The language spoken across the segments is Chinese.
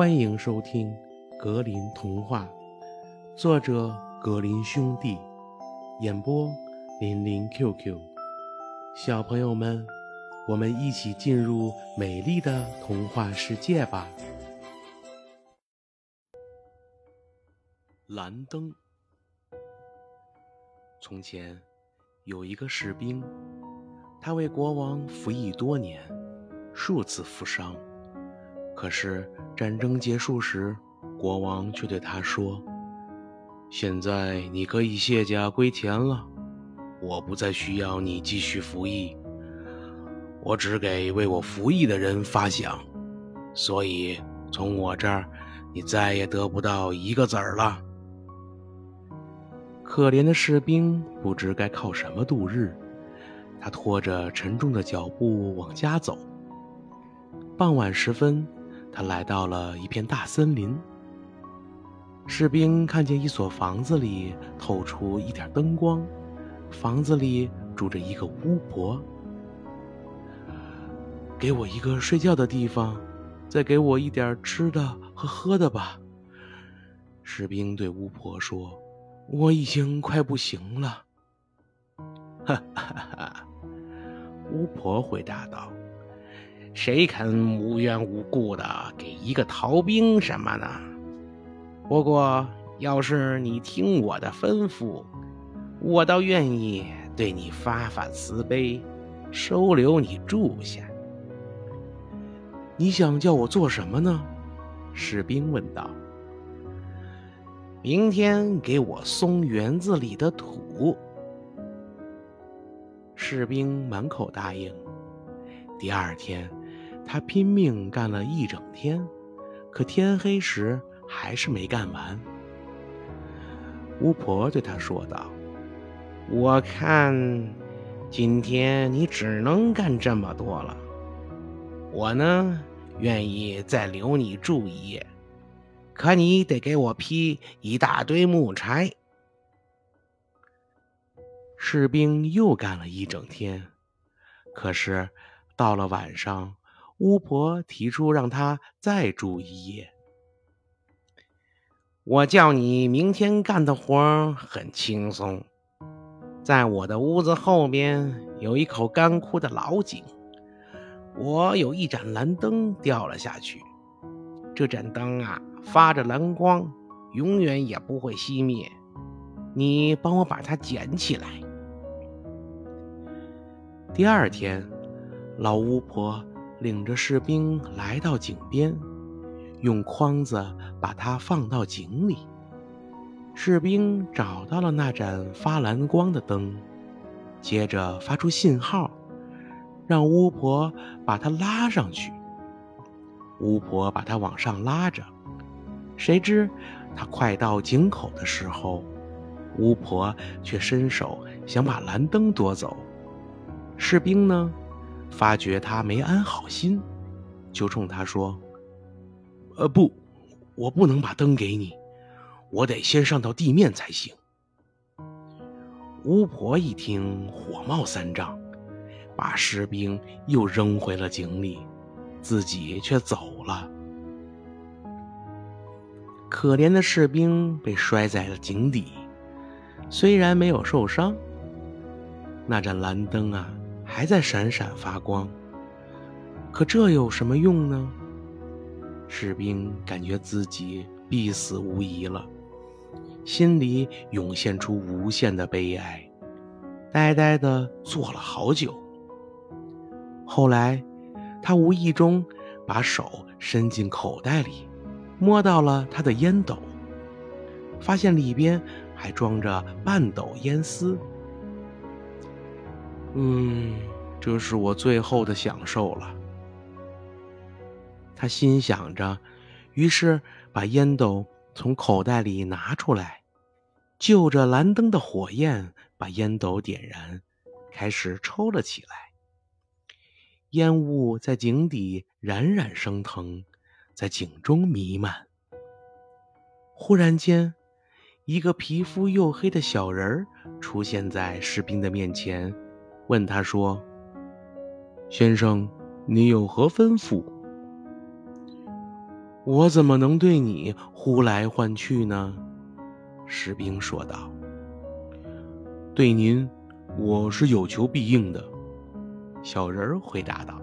欢迎收听《格林童话》，作者格林兄弟，演播林林 QQ。小朋友们，我们一起进入美丽的童话世界吧！蓝灯。从前有一个士兵，他为国王服役多年，数次负伤。可是战争结束时，国王却对他说：“现在你可以卸甲归田了，我不再需要你继续服役。我只给为我服役的人发饷，所以从我这儿，你再也得不到一个子儿了。”可怜的士兵不知该靠什么度日，他拖着沉重的脚步往家走。傍晚时分。他来到了一片大森林。士兵看见一所房子里透出一点灯光，房子里住着一个巫婆。给我一个睡觉的地方，再给我一点吃的和喝的吧。士兵对巫婆说：“我已经快不行了。”哈哈哈！巫婆回答道。谁肯无缘无故的给一个逃兵什么呢？不过，要是你听我的吩咐，我倒愿意对你发发慈悲，收留你住下。你想叫我做什么呢？士兵问道。明天给我松园子里的土。士兵满口答应。第二天。他拼命干了一整天，可天黑时还是没干完。巫婆对他说道：“我看今天你只能干这么多了。我呢，愿意再留你住一夜，可你得给我劈一大堆木柴。”士兵又干了一整天，可是到了晚上。巫婆提出让他再住一夜。我叫你明天干的活很轻松，在我的屋子后边有一口干枯的老井，我有一盏蓝灯掉了下去，这盏灯啊发着蓝光，永远也不会熄灭。你帮我把它捡起来。第二天，老巫婆。领着士兵来到井边，用筐子把它放到井里。士兵找到了那盏发蓝光的灯，接着发出信号，让巫婆把它拉上去。巫婆把它往上拉着，谁知他快到井口的时候，巫婆却伸手想把蓝灯夺走。士兵呢？发觉他没安好心，就冲他说：“呃，不，我不能把灯给你，我得先上到地面才行。”巫婆一听，火冒三丈，把士兵又扔回了井里，自己却走了。可怜的士兵被摔在了井底，虽然没有受伤，那盏蓝灯啊！还在闪闪发光，可这有什么用呢？士兵感觉自己必死无疑了，心里涌现出无限的悲哀，呆呆地坐了好久。后来，他无意中把手伸进口袋里，摸到了他的烟斗，发现里边还装着半斗烟丝。嗯，这是我最后的享受了。他心想着，于是把烟斗从口袋里拿出来，就着蓝灯的火焰，把烟斗点燃，开始抽了起来。烟雾在井底冉冉升腾，在井中弥漫。忽然间，一个皮肤黝黑的小人儿出现在士兵的面前。问他说：“先生，你有何吩咐？”我怎么能对你呼来唤去呢？士兵说道。对您，我是有求必应的。小人回答道。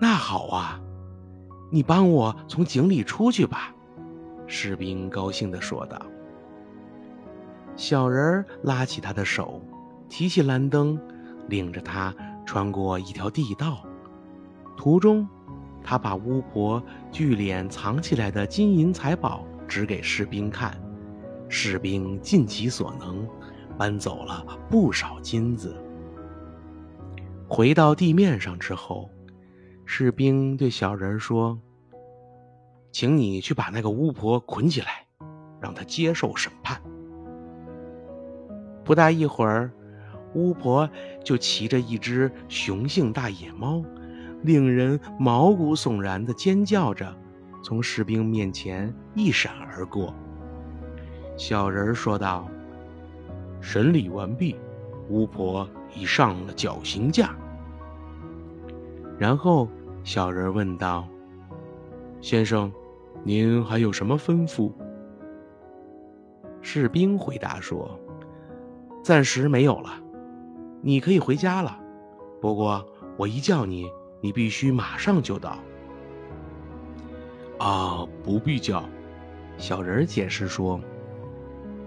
那好啊，你帮我从井里出去吧。士兵高兴地说道。小人拉起他的手，提起蓝灯，领着他穿过一条地道。途中，他把巫婆聚敛藏起来的金银财宝指给士兵看，士兵尽其所能，搬走了不少金子。回到地面上之后，士兵对小人说：“请你去把那个巫婆捆起来，让她接受审判。”不大一会儿，巫婆就骑着一只雄性大野猫。令人毛骨悚然的尖叫着，从士兵面前一闪而过。小人说道：“审理完毕，巫婆已上了绞刑架。”然后小人问道：“先生，您还有什么吩咐？”士兵回答说：“暂时没有了，你可以回家了。不过我一叫你。”你必须马上就到。啊，不必叫，小人解释说：“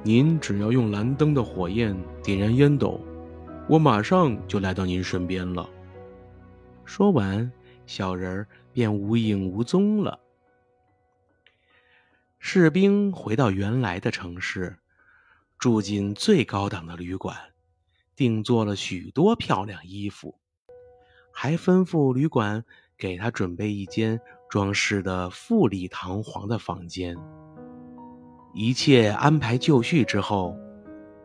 您只要用蓝灯的火焰点燃烟斗，我马上就来到您身边了。”说完，小人便无影无踪了。士兵回到原来的城市，住进最高档的旅馆，定做了许多漂亮衣服。还吩咐旅馆给他准备一间装饰的富丽堂皇的房间。一切安排就绪之后，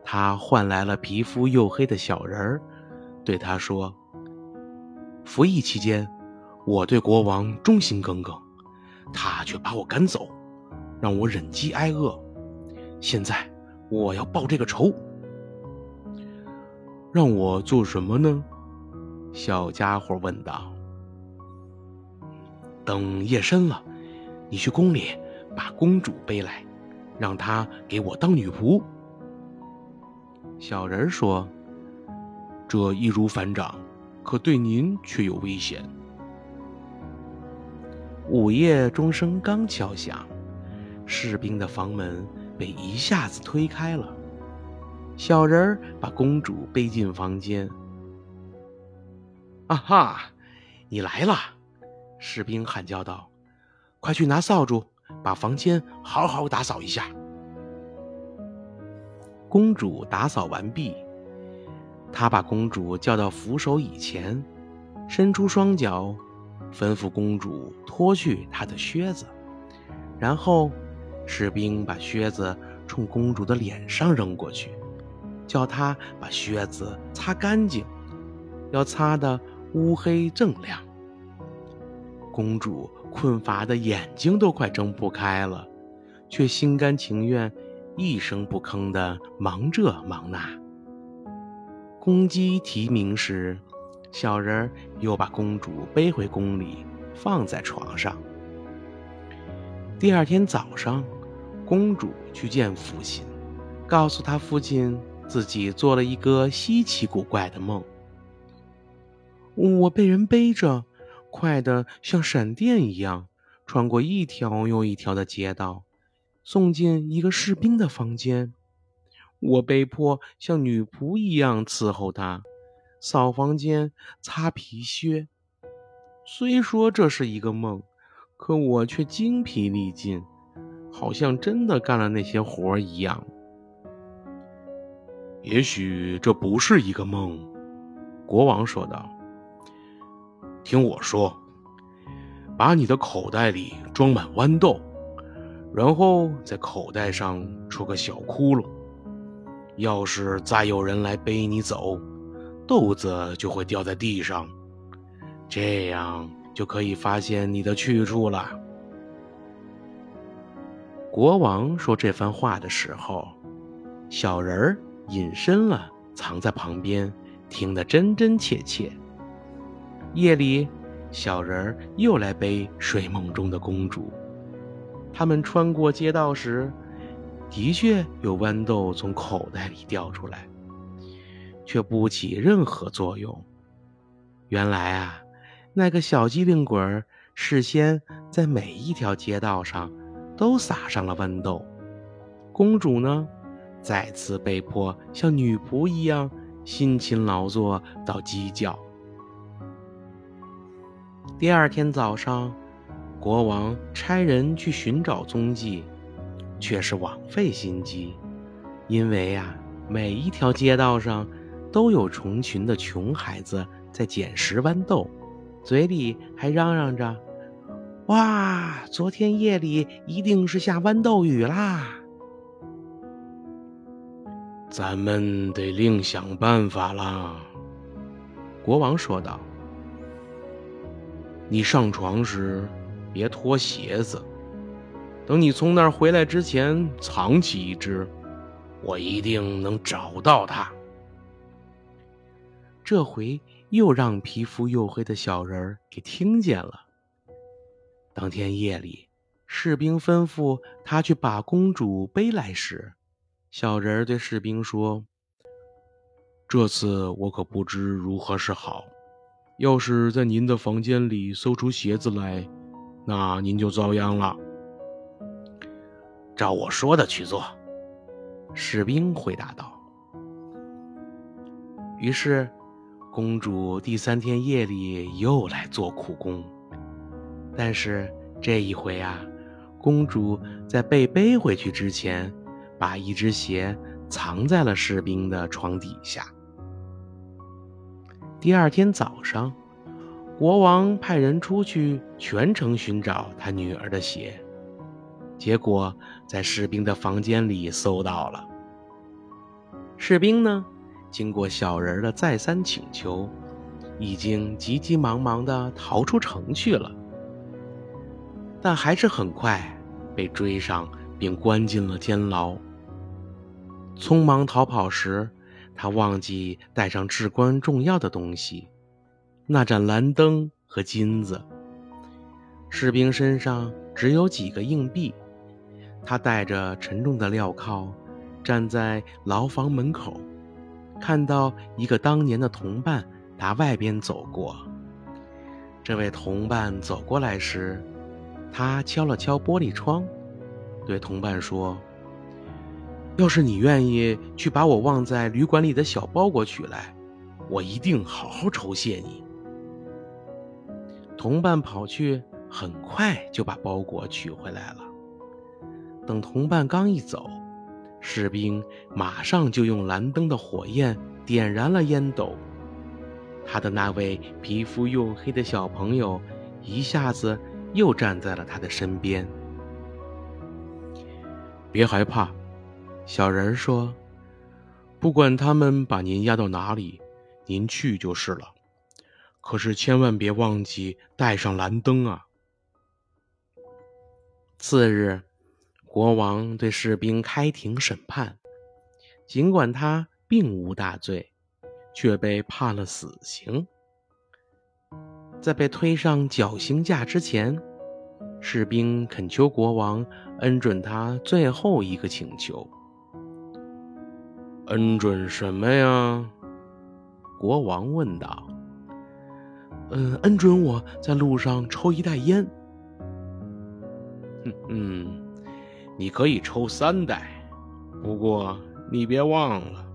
他换来了皮肤黝黑的小人儿，对他说：“服役期间，我对国王忠心耿耿，他却把我赶走，让我忍饥挨饿。现在我要报这个仇。让我做什么呢？”小家伙问道：“等夜深了，你去宫里把公主背来，让她给我当女仆。”小人说：“这易如反掌，可对您却有危险。”午夜钟声刚敲响，士兵的房门被一下子推开了，小人把公主背进房间。啊哈，你来了！士兵喊叫道：“快去拿扫帚，把房间好好打扫一下。”公主打扫完毕，他把公主叫到扶手椅前，伸出双脚，吩咐公主脱去她的靴子。然后，士兵把靴子冲公主的脸上扔过去，叫他把靴子擦干净，要擦得。乌黑锃亮，公主困乏的眼睛都快睁不开了，却心甘情愿，一声不吭的忙这忙那。公鸡啼鸣时，小人又把公主背回宫里，放在床上。第二天早上，公主去见父亲，告诉他父亲自己做了一个稀奇古怪的梦。我被人背着，快得像闪电一样，穿过一条又一条的街道，送进一个士兵的房间。我被迫像女仆一样伺候他，扫房间、擦皮靴。虽说这是一个梦，可我却精疲力尽，好像真的干了那些活儿一样。也许这不是一个梦，国王说道。听我说，把你的口袋里装满豌豆，然后在口袋上戳个小窟窿。要是再有人来背你走，豆子就会掉在地上，这样就可以发现你的去处了。国王说这番话的时候，小人儿隐身了，藏在旁边，听得真真切切。夜里，小人儿又来背睡梦中的公主。他们穿过街道时，的确有豌豆从口袋里掉出来，却不起任何作用。原来啊，那个小机灵鬼儿事先在每一条街道上都撒上了豌豆。公主呢，再次被迫像女仆一样辛勤劳作到鸡叫。第二天早上。国王差人去寻找踪迹，却是枉费心机，因为呀，每一条街道上都有成群的穷孩子在捡拾豌豆，嘴里还嚷嚷着：“哇，昨天夜里一定是下豌豆雨啦！”咱们得另想办法啦。”国王说道。“你上床时。”别脱鞋子，等你从那儿回来之前，藏起一只，我一定能找到它。这回又让皮肤黝黑的小人儿给听见了。当天夜里，士兵吩咐他去把公主背来时，小人儿对士兵说：“这次我可不知如何是好，要是在您的房间里搜出鞋子来。”那您就遭殃了。照我说的去做，士兵回答道。于是，公主第三天夜里又来做苦工，但是这一回啊，公主在被背回去之前，把一只鞋藏在了士兵的床底下。第二天早上。国王派人出去全城寻找他女儿的鞋，结果在士兵的房间里搜到了。士兵呢，经过小人的再三请求，已经急急忙忙地逃出城去了，但还是很快被追上并关进了监牢。匆忙逃跑时，他忘记带上至关重要的东西。那盏蓝灯和金子。士兵身上只有几个硬币，他带着沉重的镣铐，站在牢房门口，看到一个当年的同伴打外边走过。这位同伴走过来时，他敲了敲玻璃窗，对同伴说：“要是你愿意去把我忘在旅馆里的小包裹取来，我一定好好酬谢你。”同伴跑去，很快就把包裹取回来了。等同伴刚一走，士兵马上就用蓝灯的火焰点燃了烟斗。他的那位皮肤黝黑的小朋友一下子又站在了他的身边。别害怕，小人说：“不管他们把您押到哪里，您去就是了。”可是千万别忘记带上蓝灯啊！次日，国王对士兵开庭审判，尽管他并无大罪，却被判了死刑。在被推上绞刑架之前，士兵恳求国王恩准他最后一个请求。恩准什么呀？国王问道。嗯，恩准我在路上抽一袋烟。嗯，你可以抽三袋，不过你别忘了，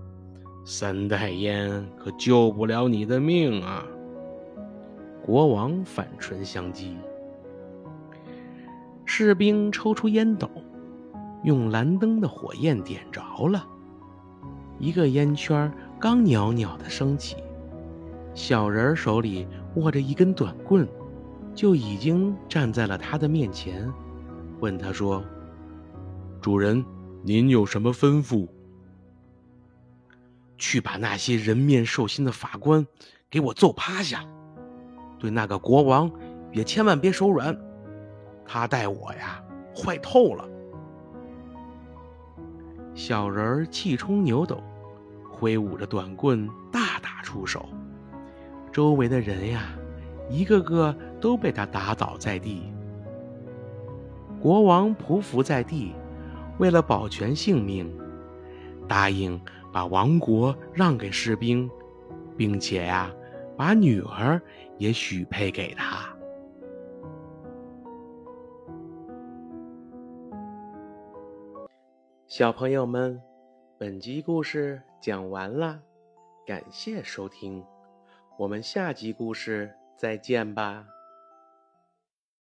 三袋烟可救不了你的命啊！国王反唇相讥。士兵抽出烟斗，用蓝灯的火焰点着了，一个烟圈刚袅袅的升起。小人手里握着一根短棍，就已经站在了他的面前，问他说：“主人，您有什么吩咐？”去把那些人面兽心的法官给我揍趴下！对那个国王也千万别手软，他待我呀坏透了。小人气冲牛斗，挥舞着短棍大打出手。周围的人呀，一个个都被他打倒在地。国王匍匐在地，为了保全性命，答应把王国让给士兵，并且呀，把女儿也许配给他。小朋友们，本集故事讲完了，感谢收听，我们下集故事再见吧。